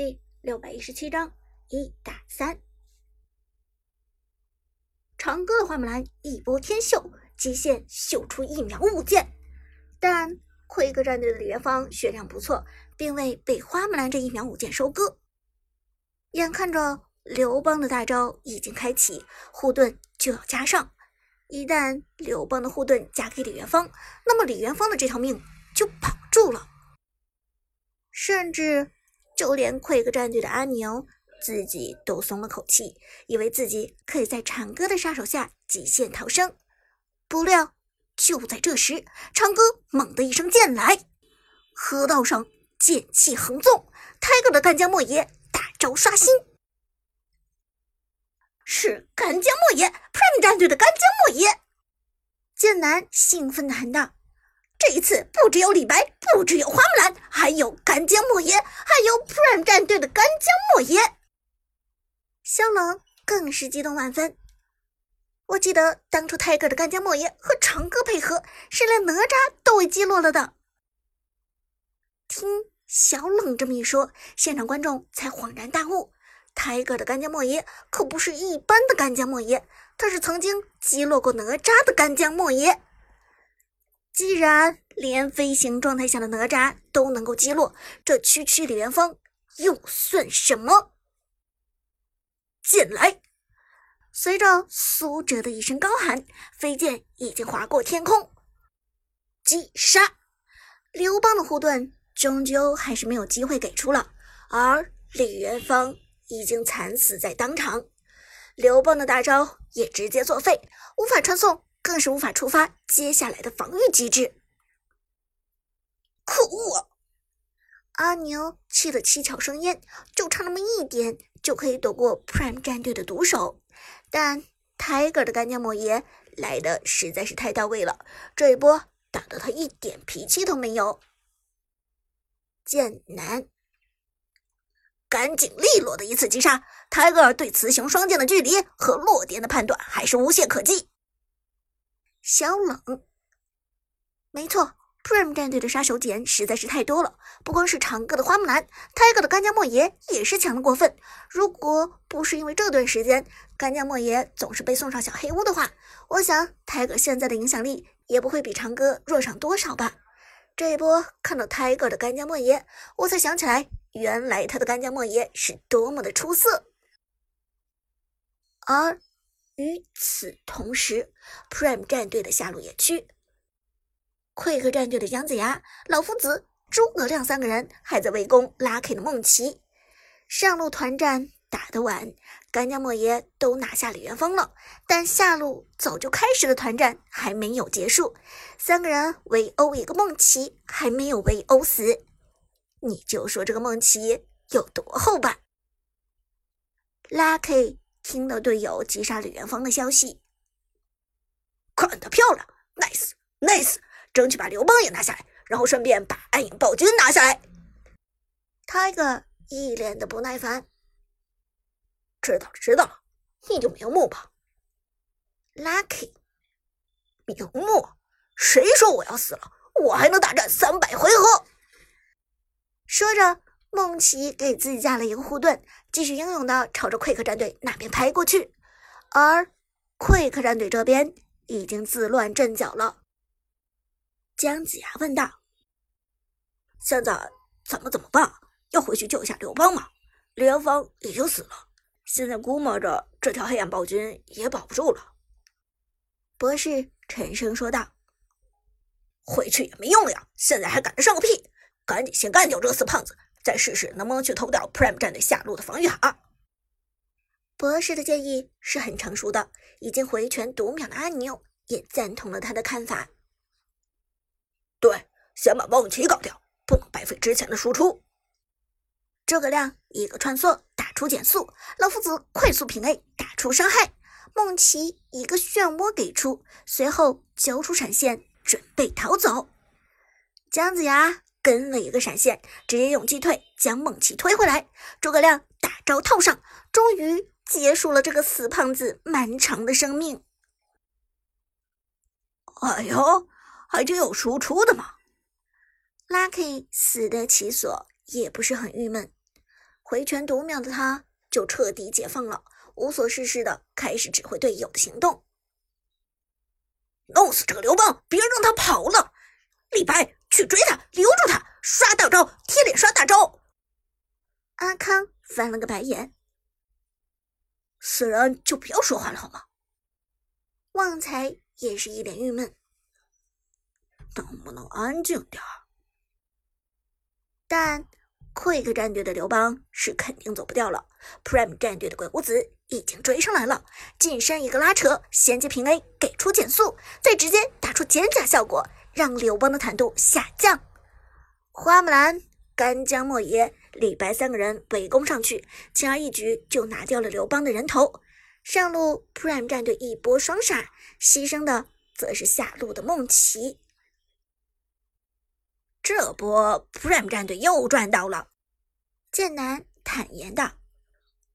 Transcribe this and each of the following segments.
第六百一十七章一打三。长歌的花木兰一波天秀，极限秀出一秒舞剑，但奎哥战队的李元芳血量不错，并未被花木兰这一秒舞剑收割。眼看着刘邦的大招已经开启，护盾就要加上，一旦刘邦的护盾加给李元芳，那么李元芳的这条命就保住了。甚至，就连奎克战队的阿牛。自己都松了口气，以为自己可以在长歌的杀手下极限逃生。不料，就在这时，长歌猛的一声剑来，河道上剑气横纵，泰戈的干将莫邪大招刷新，是干将莫邪，Prime 战队的干将莫邪。剑南兴奋的喊道：“这一次不只有李白，不只有花木兰，还有干将莫邪，还有 Prime 战队的干将莫邪。”萧冷更是激动万分。我记得当初泰戈的干将莫邪和长歌配合，是连哪吒都被击落了的。听小冷这么一说，现场观众才恍然大悟：泰戈的干将莫邪可不是一般的干将莫邪，他是曾经击落过哪吒的干将莫邪。既然连飞行状态下的哪吒都能够击落，这区区李元芳又算什么？剑来！随着苏哲的一声高喊，飞剑已经划过天空，击杀！刘邦的护盾终究还是没有机会给出了，而李元芳已经惨死在当场，刘邦的大招也直接作废，无法传送，更是无法触发接下来的防御机制。可恶！阿牛气得七窍生烟，就差那么一点。就可以躲过 Prime 战队的毒手，但 Tiger 的干将莫邪来的实在是太到位了，这一波打得他一点脾气都没有。剑南，干净利落的一次击杀，Tiger 对雌雄双剑的距离和落点的判断还是无懈可击。小冷，没错。Prime 战队的杀手锏实在是太多了，不光是长歌的花木兰，Tiger 的干将莫邪也是强的过分。如果不是因为这段时间干将莫邪总是被送上小黑屋的话，我想 Tiger 现在的影响力也不会比长歌弱上多少吧。这一波看到 Tiger 的干将莫邪，我才想起来，原来他的干将莫邪是多么的出色。而与此同时，Prime 战队的下路野区。溃客战队的姜子牙、老夫子、诸葛亮三个人还在围攻 Lucky 的梦奇。上路团战打得晚，干将莫邪都拿下李元芳了，但下路早就开始的团战还没有结束，三个人围殴一个梦奇还没有围殴死。你就说这个梦奇有多厚吧？，Lucky 听到队友击杀李元芳的消息，看得漂亮，nice，nice。争取把刘邦也拿下来，然后顺便把暗影暴君拿下来。Tiger 一脸的不耐烦。知道了，知道了，你就瞑目吧。Lucky，瞑目？谁说我要死了？我还能大战三百回合。说着，梦琪给自己架了一个护盾，继续英勇的朝着奎克战队那边拍过去。而奎克战队这边已经自乱阵脚了。姜子牙问道：“现在咱们怎么办？要回去救一下刘邦吗？李元芳已经死了，现在估摸着这条黑暗暴君也保不住了。”博士沉声说道：“回去也没用了呀，现在还赶得上个屁！赶紧先干掉这个死胖子，再试试能不能去偷掉 Prime 战队下路的防御塔。”博士的建议是很成熟的，已经回拳读秒的阿牛也赞同了他的看法。对，先把梦奇搞掉，不能白费之前的输出。诸葛亮一个穿梭打出减速，老夫子快速平 A 打出伤害，梦奇一个漩涡给出，随后交出闪现准备逃走。姜子牙跟了一个闪现，直接用击退将梦奇推回来。诸葛亮大招套上，终于结束了这个死胖子漫长的生命。哎呦！还真有输出的嘛！Lucky 死得其所，也不是很郁闷。回拳读秒的他就彻底解放了，无所事事的开始指挥队友的行动。弄死这个刘邦，别让他跑了！李白去追他，留住他，刷大招，贴脸刷大招。阿康翻了个白眼，死人就不要说话了好吗？旺财也是一脸郁闷，能不能安静点儿？但 Quick 战队的刘邦是肯定走不掉了，Prime 战队的鬼谷子已经追上来了，近身一个拉扯，衔接平 A 给出减速，再直接打出减甲效果，让刘邦的坦度下降。花木兰、干将莫邪、李白三个人围攻上去，轻而易举就拿掉了刘邦的人头。上路 Prime 战队一波双杀，牺牲的则是下路的梦琪。这波 Prime 战队又赚到了，剑南坦言道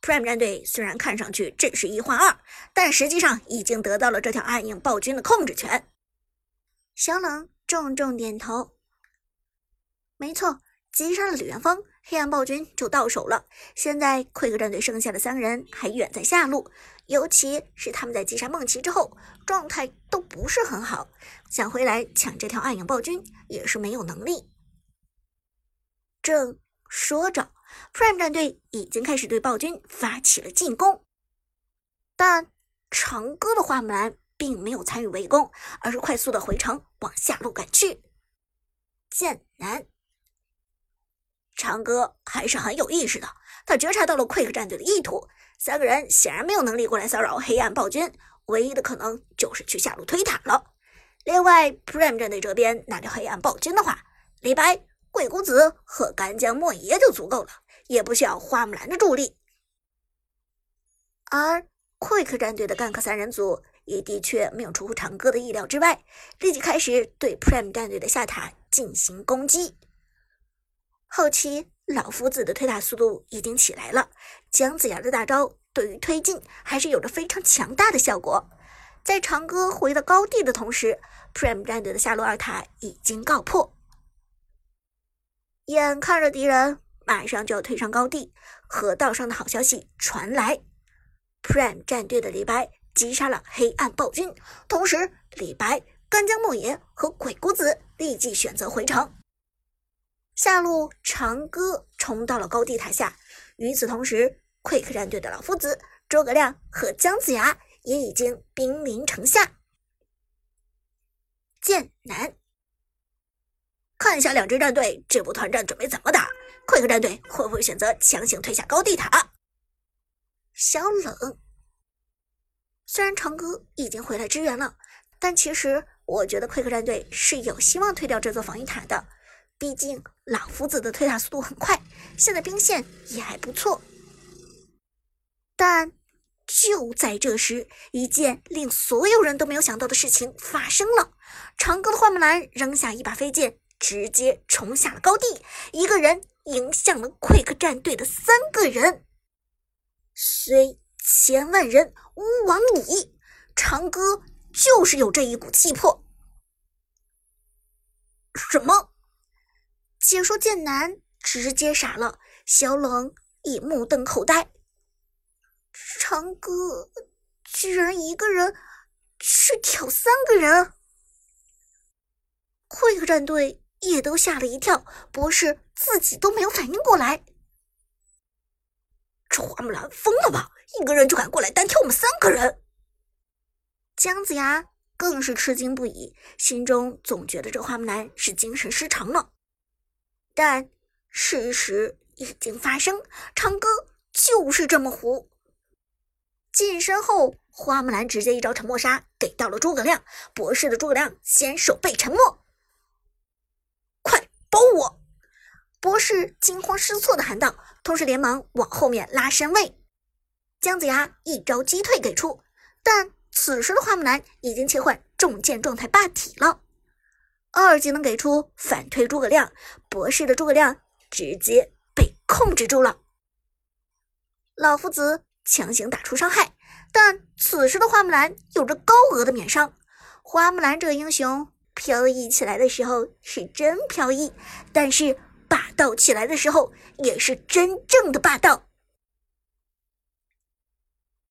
：“Prime 战队虽然看上去只是一换二，但实际上已经得到了这条暗影暴君的控制权。”小冷重重点头：“没错，击杀了李元芳，黑暗暴君就到手了。现在 Quick 战队剩下的三个人还远在下路，尤其是他们在击杀梦琪之后，状态都不是很好，想回来抢这条暗影暴君也是没有能力。”正说着，Prime 战队已经开始对暴君发起了进攻，但长歌的花木兰并没有参与围攻，而是快速的回城往下路赶去。剑南，长歌还是很有意识的，他觉察到了 Quick 战队的意图，三个人显然没有能力过来骚扰黑暗暴君，唯一的可能就是去下路推塔了。另外，Prime 战队这边拿掉黑暗暴君的话，李白。鬼谷子和干将莫邪就足够了，也不需要花木兰的助力。而 Quick 战队的干克三人组也的确没有出乎长歌的意料之外，立即开始对 Prime 战队的下塔进行攻击。后期老夫子的推塔速度已经起来了，姜子牙的大招对于推进还是有着非常强大的效果。在长歌回到高地的同时，Prime 战队的下路二塔已经告破。眼看着敌人马上就要推上高地，河道上的好消息传来：Prime 战队的李白击杀了黑暗暴君。同时，李白、干将莫邪和鬼谷子立即选择回城。下路长歌冲到了高地塔下。与此同时，Quick 战队的老夫子、诸葛亮和姜子牙也已经兵临城下。剑南。看一下两支战队这波团战准备怎么打？Quick 战队会不会选择强行推下高地塔？小冷，虽然长歌已经回来支援了，但其实我觉得 Quick 战队是有希望推掉这座防御塔的。毕竟老夫子的推塔速度很快，现在兵线也还不错。但就在这时，一件令所有人都没有想到的事情发生了：长歌的花木兰扔下一把飞剑。直接冲下了高地，一个人迎向了 Quick 战队的三个人。虽千万人吾往矣，长歌就是有这一股气魄。什么？解说剑南直接傻了，小冷也目瞪口呆。长歌居然一个人去挑三个人，Quick 战队。也都吓了一跳，博士自己都没有反应过来。花木兰疯了吧？一个人就敢过来单挑我们三个人？姜子牙更是吃惊不已，心中总觉得这花木兰是精神失常了。但事实已经发生，长歌就是这么胡。近身后，花木兰直接一招沉默杀给到了诸葛亮。博士的诸葛亮先手被沉默。保我！博士惊慌失措的喊道，同时连忙往后面拉身位。姜子牙一招击退给出，但此时的花木兰已经切换重剑状态霸体了。二技能给出反推诸葛亮，博士的诸葛亮直接被控制住了。老夫子强行打出伤害，但此时的花木兰有着高额的免伤。花木兰这个英雄。飘逸起来的时候是真飘逸，但是霸道起来的时候，也是真正的霸道。